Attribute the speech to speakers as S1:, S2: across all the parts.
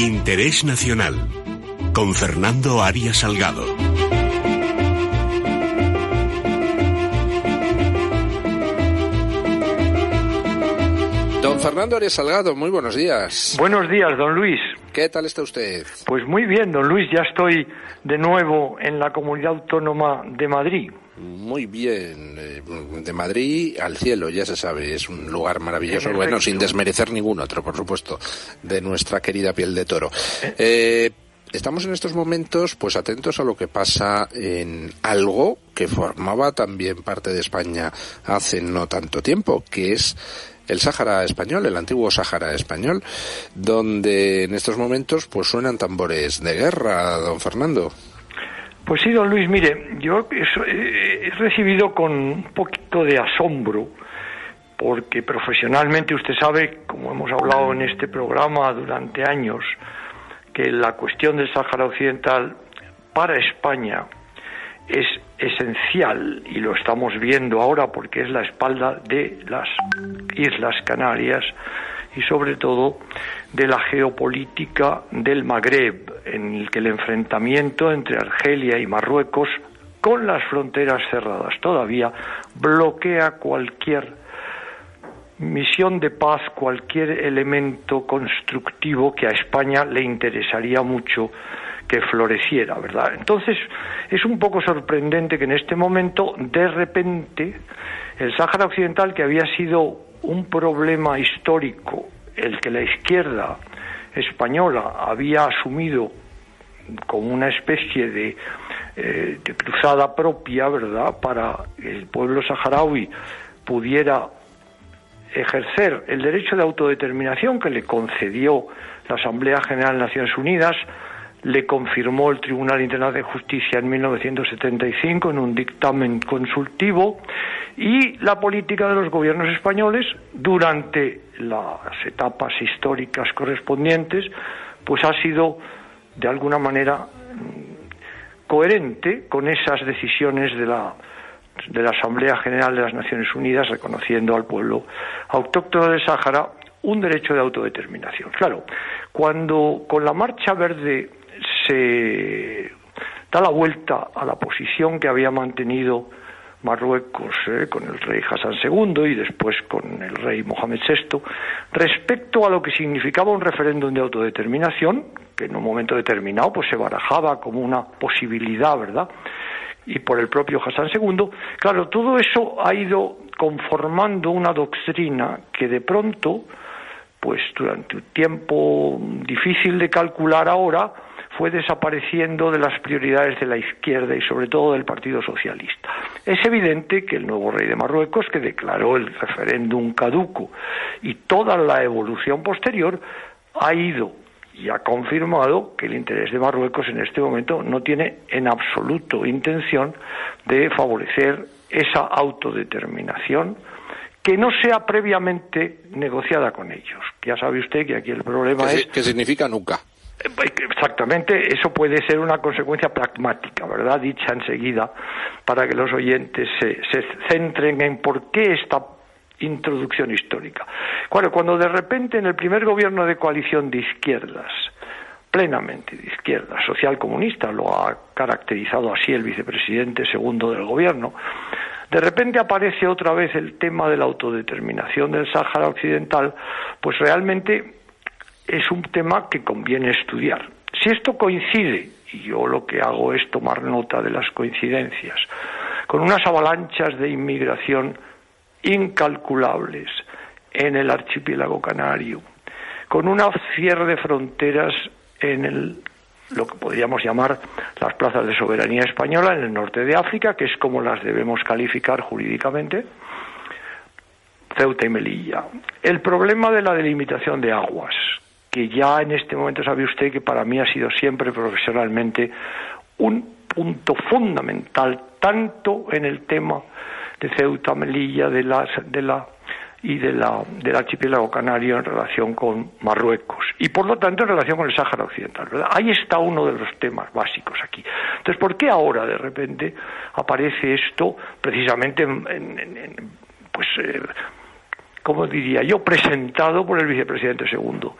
S1: Interés Nacional con Fernando Arias Salgado.
S2: Don Fernando Arias Salgado, muy buenos días.
S3: Buenos días, don Luis.
S2: ¿Qué tal está usted?
S3: Pues muy bien, don Luis, ya estoy de nuevo en la comunidad autónoma de Madrid.
S2: Muy bien, eh, de Madrid al cielo, ya se sabe, es un lugar maravilloso, bueno, sin desmerecer ningún otro, por supuesto, de nuestra querida piel de toro. Eh, estamos en estos momentos, pues atentos a lo que pasa en algo que formaba también parte de España hace no tanto tiempo, que es el Sáhara español, el antiguo Sáhara español, donde en estos momentos pues suenan tambores de guerra, don Fernando.
S3: Pues sí, don Luis, mire, yo he recibido con un poquito de asombro, porque profesionalmente usted sabe, como hemos hablado en este programa durante años, que la cuestión del Sáhara Occidental para España es esencial y lo estamos viendo ahora porque es la espalda de las Islas Canarias y sobre todo de la geopolítica del Magreb, en el que el enfrentamiento entre Argelia y Marruecos, con las fronteras cerradas todavía, bloquea cualquier misión de paz, cualquier elemento constructivo que a España le interesaría mucho que floreciera, ¿verdad? Entonces, es un poco sorprendente que en este momento, de repente, el Sáhara Occidental, que había sido un problema histórico, el que la izquierda española había asumido como una especie de, eh, cruzada propia, ¿verdad?, para el pueblo saharaui pudiera ejercer el derecho de autodeterminación que le concedió la Asamblea General de Naciones Unidas, le confirmó el Tribunal Internacional de Justicia en 1975 en un dictamen consultivo y la política de los gobiernos españoles durante las etapas históricas correspondientes pues ha sido de alguna manera coherente con esas decisiones de la de la Asamblea General de las Naciones Unidas reconociendo al pueblo autóctono del Sáhara un derecho de autodeterminación. Claro, cuando con la Marcha Verde se da la vuelta a la posición que había mantenido Marruecos eh, con el rey Hassan II y después con el rey Mohamed VI respecto a lo que significaba un referéndum de autodeterminación que en un momento determinado pues se barajaba como una posibilidad, ¿verdad? Y por el propio Hassan II, claro, todo eso ha ido conformando una doctrina que de pronto, pues durante un tiempo difícil de calcular ahora, fue desapareciendo de las prioridades de la izquierda y sobre todo del Partido Socialista. Es evidente que el nuevo rey de Marruecos, que declaró el referéndum caduco y toda la evolución posterior, ha ido y ha confirmado que el interés de Marruecos en este momento no tiene en absoluto intención de favorecer esa autodeterminación que no sea previamente negociada con ellos. Ya sabe usted que aquí el problema es...
S2: ¿Qué significa nunca?
S3: Exactamente, eso puede ser una consecuencia pragmática, ¿verdad? Dicha enseguida, para que los oyentes se, centren en por qué esta introducción histórica. Bueno, cuando de repente en el primer gobierno de coalición de izquierdas, plenamente de izquierda, social comunista, lo ha caracterizado así el vicepresidente segundo del gobierno, de repente aparece otra vez el tema de la autodeterminación del Sáhara Occidental, pues realmente es un tema que conviene estudiar. Si esto coincide, y yo lo que hago es tomar nota de las coincidencias, con unas avalanchas de inmigración incalculables en el archipiélago canario, con un cierre de fronteras en lo que podríamos llamar las plazas de soberanía española en el norte de África, que es como las debemos calificar jurídicamente, Ceuta y Melilla. El problema de la delimitación de aguas, que ya en este momento sabe usted que para mí ha sido siempre profesionalmente un punto fundamental, tanto en el tema de Ceuta, Melilla, de, las, de la y de la, del archipiélago canario en relación con Marruecos y por lo tanto en relación con el Sáhara Occidental. ¿verdad? Ahí está uno de los temas básicos aquí. Entonces, ¿por qué ahora de repente aparece esto precisamente en, en, pues, eh, como diría yo, presentado por el vicepresidente segundo?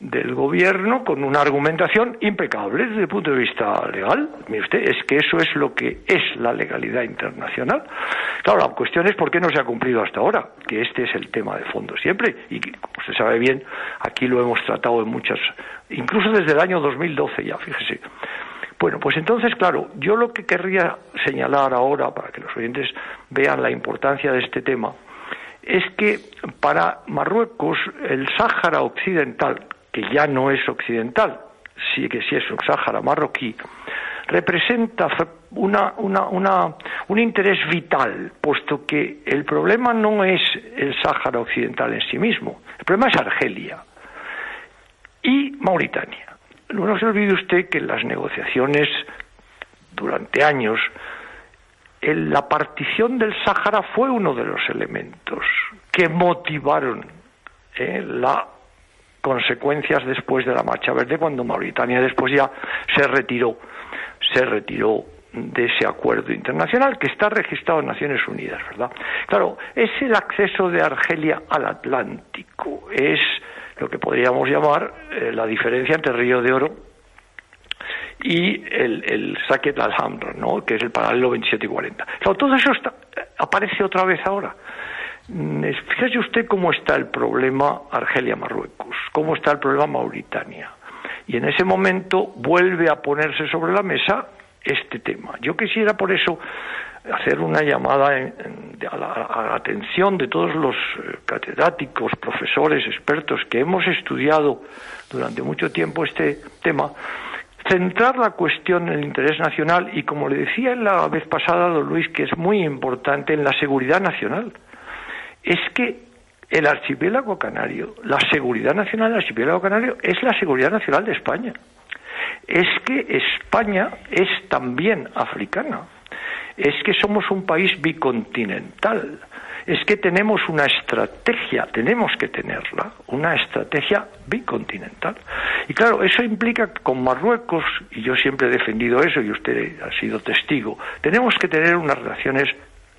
S3: Del gobierno con una argumentación impecable desde el punto de vista legal. Mire usted, es que eso es lo que es la legalidad internacional. Claro, la cuestión es por qué no se ha cumplido hasta ahora, que este es el tema de fondo siempre. Y como usted sabe bien, aquí lo hemos tratado en muchas, incluso desde el año 2012 ya, fíjese. Bueno, pues entonces, claro, yo lo que querría señalar ahora, para que los oyentes vean la importancia de este tema, es que para Marruecos el Sáhara Occidental, que ya no es occidental, sí que sí es un Sáhara marroquí, representa una, un interés vital, puesto que el problema no es el Sáhara Occidental en sí mismo, el problema es Argelia y Mauritania. No se olvide usted que en las negociaciones durante años la partición del Sáhara fue uno de los elementos que motivaron eh, las consecuencias después de la Marcha Verde, cuando Mauritania después ya se retiró, se retiró de ese acuerdo internacional que está registrado en Naciones Unidas, ¿verdad? Claro, es el acceso de Argelia al Atlántico, es lo que podríamos llamar eh, la diferencia entre Río de Oro y el, el Saket al-Hamra, ¿no? que es el paralelo 27 y 40. todo eso aparece otra vez ahora. Mm, fíjese usted cómo está el problema Argelia-Marruecos, cómo está el problema Mauritania. Y en ese momento vuelve a ponerse sobre la mesa este tema. Yo quisiera por eso hacer una llamada a, la, atención de todos los eh, catedráticos, profesores, expertos que hemos estudiado durante mucho tiempo este tema, centrar la cuestión en el interés nacional y, como le decía la vez pasada, don Luis, que es muy importante en la seguridad nacional. Es que el archipiélago canario, la seguridad nacional del archipiélago canario es la seguridad nacional de España. Es que España es también africana. Es que somos un país bicontinental es que tenemos una estrategia, tenemos que tenerla, una estrategia bicontinental. Y claro, eso implica que con Marruecos, y yo siempre he defendido eso y usted ha sido testigo, tenemos que tener unas relaciones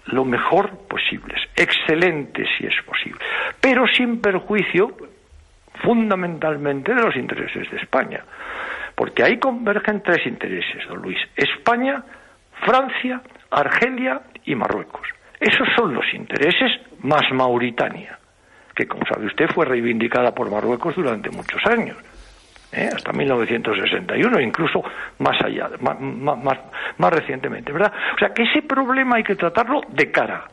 S3: lo mejor posibles, excelentes si es posible, pero sin perjuicio fundamentalmente de los intereses de España. Porque ahí convergen tres intereses, don Luis. España, Francia, Argelia y Marruecos. Esos son los intereses más Mauritania, que como sabe usted fue reivindicada por Marruecos durante muchos años. ¿eh? hasta 1961, incluso más allá, más, más, más, recientemente, ¿verdad? O sea, que ese problema hay que tratarlo de cara,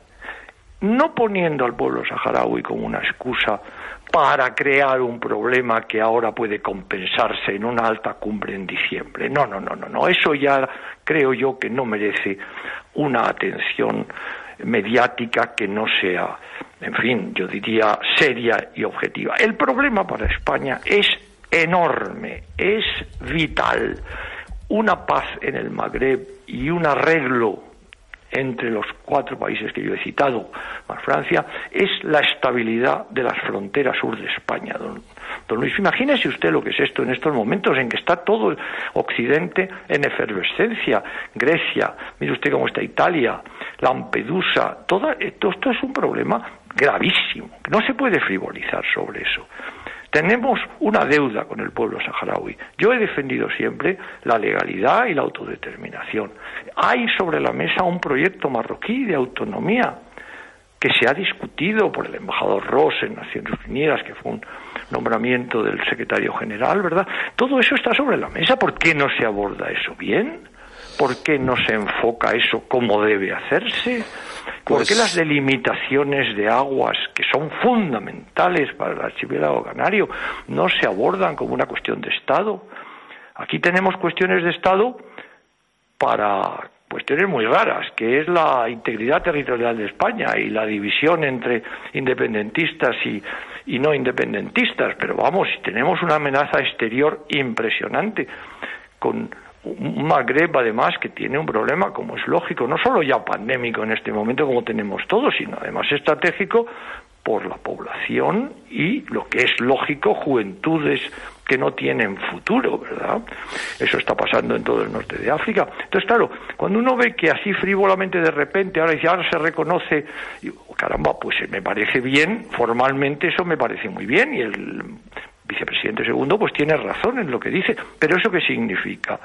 S3: no poniendo al pueblo saharaui como una excusa para crear un problema que ahora puede compensarse en una alta cumbre en diciembre. No, no, no, no, no. Eso ya creo yo que no merece una atención mediática que no sea, en fin, yo diría seria y objetiva. El problema para España es enorme, es vital. Una paz en el Magreb y un arreglo entre los cuatro países que yo he citado, más Francia, es la estabilidad de las fronteras sur de España. Don, Luis, imagínese usted lo que es esto en estos momentos en que está todo el Occidente en efervescencia. Grecia, mire usted cómo está Italia, Lampedusa, todo esto es un problema gravísimo. No se puede frivolizar sobre eso. Tenemos una deuda con el pueblo saharaui. Yo he defendido siempre la legalidad y la autodeterminación. Hay sobre la mesa un proyecto marroquí de autonomía que se ha discutido por el embajador Ross en Naciones Unidas, que fue un nombramiento del secretario general, ¿verdad? Todo eso está sobre la mesa. ¿Por qué no se aborda eso bien? ¿Por qué no se enfoca eso como debe hacerse? ¿Por qué pues las delimitaciones de aguas, que son fundamentales para el archipiélago canario, no se abordan como una cuestión de Estado? Aquí tenemos cuestiones de Estado para cuestiones muy raras, que es la integridad territorial de España y la división entre independentistas y, y no independentistas. Pero vamos, tenemos una amenaza exterior impresionante con un Magreb además que tiene un problema, como es lógico, no solo ya pandémico en este momento como tenemos todos, sino además estratégico por la población y lo que es lógico, juventudes que no tienen futuro, ¿verdad? Eso está pasando en todo el norte de África. Entonces, claro, cuando uno ve que así frívolamente de repente, ahora dice, ahora se reconoce, caramba, pues me parece bien, formalmente eso me parece muy bien, y el vicepresidente presidente segundo pues tiene razón en lo que dice. Pero ¿eso qué significa?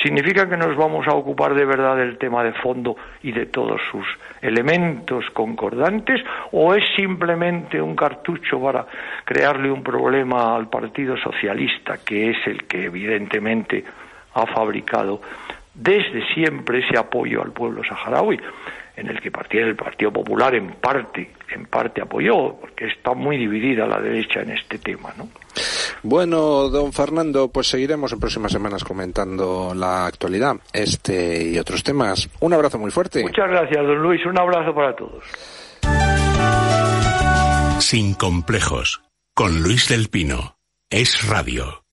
S3: ¿Significa que nos vamos a ocupar de verdad del tema de fondo y de todos sus elementos concordantes o es simplemente un cartucho para crearle un problema al Partido Socialista, que es el que evidentemente ha fabricado desde siempre ese apoyo al pueblo saharaui? en el que el Partido Popular en parte, en parte apoyó, porque está muy dividida la derecha en este tema, ¿no?
S2: Bueno, don Fernando, pues seguiremos en próximas semanas comentando la actualidad, este y otros temas. Un abrazo muy fuerte.
S3: Muchas gracias, don Luis. Un abrazo para todos.
S1: Sin complejos, con Luis del Pino. Es Radio.